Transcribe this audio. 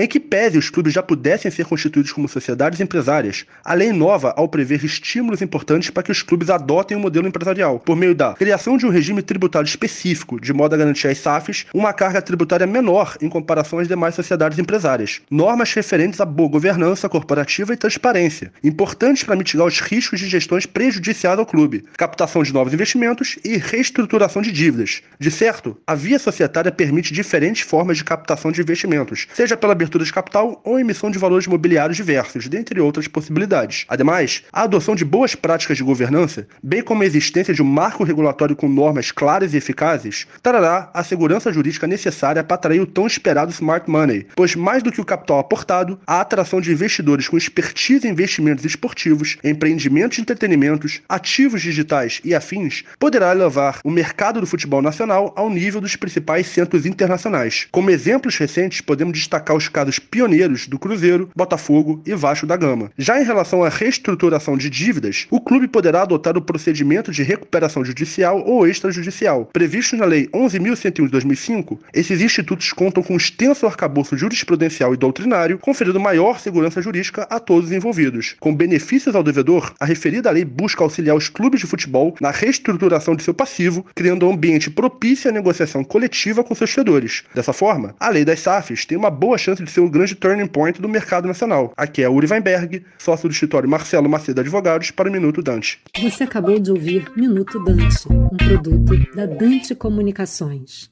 Em que pese os clubes já pudessem ser constituídos como sociedades empresárias, a lei inova ao prever estímulos importantes para que os clubes adotem o um modelo empresarial, por meio da criação de um regime tributário específico, de modo a garantir às SAFs uma carga tributária menor em comparação às demais sociedades empresárias, normas referentes à boa governança corporativa e transparência, importantes para mitigar os riscos de gestões prejudiciais ao clube, captação de novos investimentos e reestruturação de dívidas. De certo, a via societária permite diferentes formas de captação de investimentos, seja pela abertura abertura de capital ou emissão de valores imobiliários diversos, dentre outras possibilidades. Ademais, a adoção de boas práticas de governança, bem como a existência de um marco regulatório com normas claras e eficazes, trará a segurança jurídica necessária para atrair o tão esperado smart money, pois mais do que o capital aportado, a atração de investidores com expertise em investimentos esportivos, empreendimentos de entretenimentos, ativos digitais e afins poderá levar o mercado do futebol nacional ao nível dos principais centros internacionais. Como exemplos recentes, podemos destacar os casos pioneiros do Cruzeiro, Botafogo e Vasco da Gama. Já em relação à reestruturação de dívidas, o clube poderá adotar o procedimento de recuperação judicial ou extrajudicial. Previsto na Lei 11.101 de 2005, esses institutos contam com um extenso arcabouço jurisprudencial e doutrinário, conferindo maior segurança jurídica a todos os envolvidos. Com benefícios ao devedor, a referida lei busca auxiliar os clubes de futebol na reestruturação de seu passivo, criando um ambiente propício à negociação coletiva com seus credores. Dessa forma, a lei das SAFs tem uma boa chance de ser um grande turning point do mercado nacional. Aqui é Uri Weinberg, sócio do escritório Marcelo Macedo Advogados, para o Minuto Dante. Você acabou de ouvir Minuto Dante, um produto da Dante Comunicações.